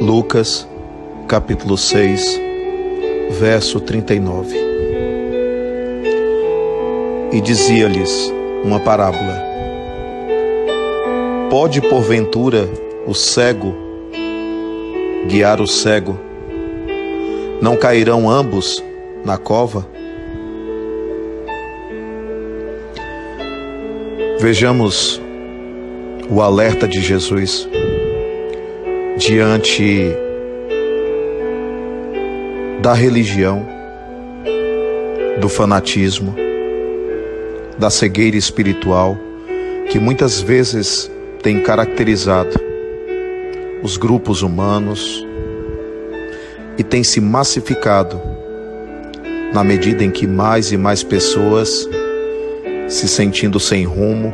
Lucas, capítulo 6, verso 39. E dizia-lhes uma parábola: Pode porventura o cego guiar o cego? Não cairão ambos na cova? Vejamos o alerta de Jesus diante da religião, do fanatismo, da cegueira espiritual que muitas vezes tem caracterizado os grupos humanos e tem se massificado na medida em que mais e mais pessoas se sentindo sem rumo,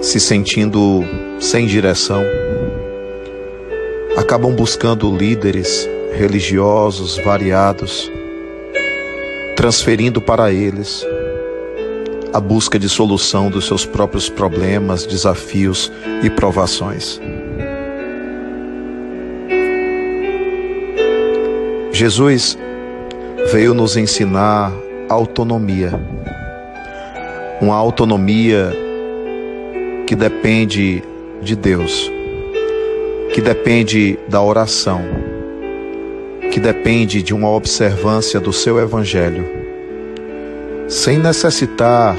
se sentindo sem direção, acabam buscando líderes religiosos variados, transferindo para eles a busca de solução dos seus próprios problemas, desafios e provações. Jesus veio nos ensinar autonomia uma autonomia que depende de Deus, que depende da oração, que depende de uma observância do seu Evangelho, sem necessitar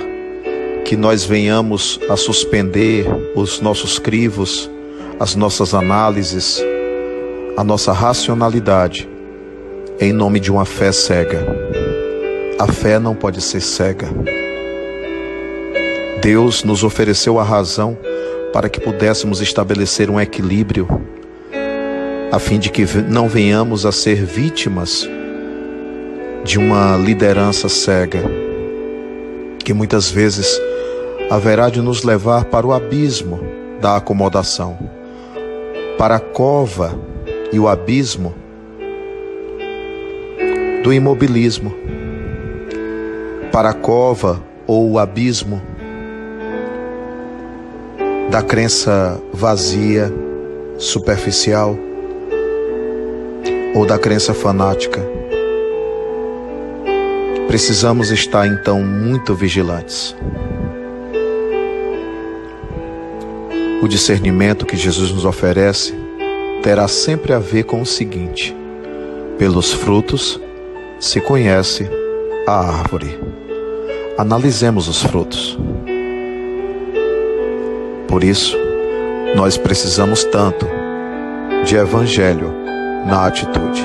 que nós venhamos a suspender os nossos crivos, as nossas análises, a nossa racionalidade, em nome de uma fé cega. A fé não pode ser cega. Deus nos ofereceu a razão para que pudéssemos estabelecer um equilíbrio, a fim de que não venhamos a ser vítimas de uma liderança cega, que muitas vezes haverá de nos levar para o abismo da acomodação, para a cova e o abismo do imobilismo, para a cova ou o abismo da crença vazia, superficial ou da crença fanática. Precisamos estar então muito vigilantes. O discernimento que Jesus nos oferece terá sempre a ver com o seguinte: pelos frutos se conhece a árvore. Analisemos os frutos. Por isso, nós precisamos tanto de evangelho na atitude.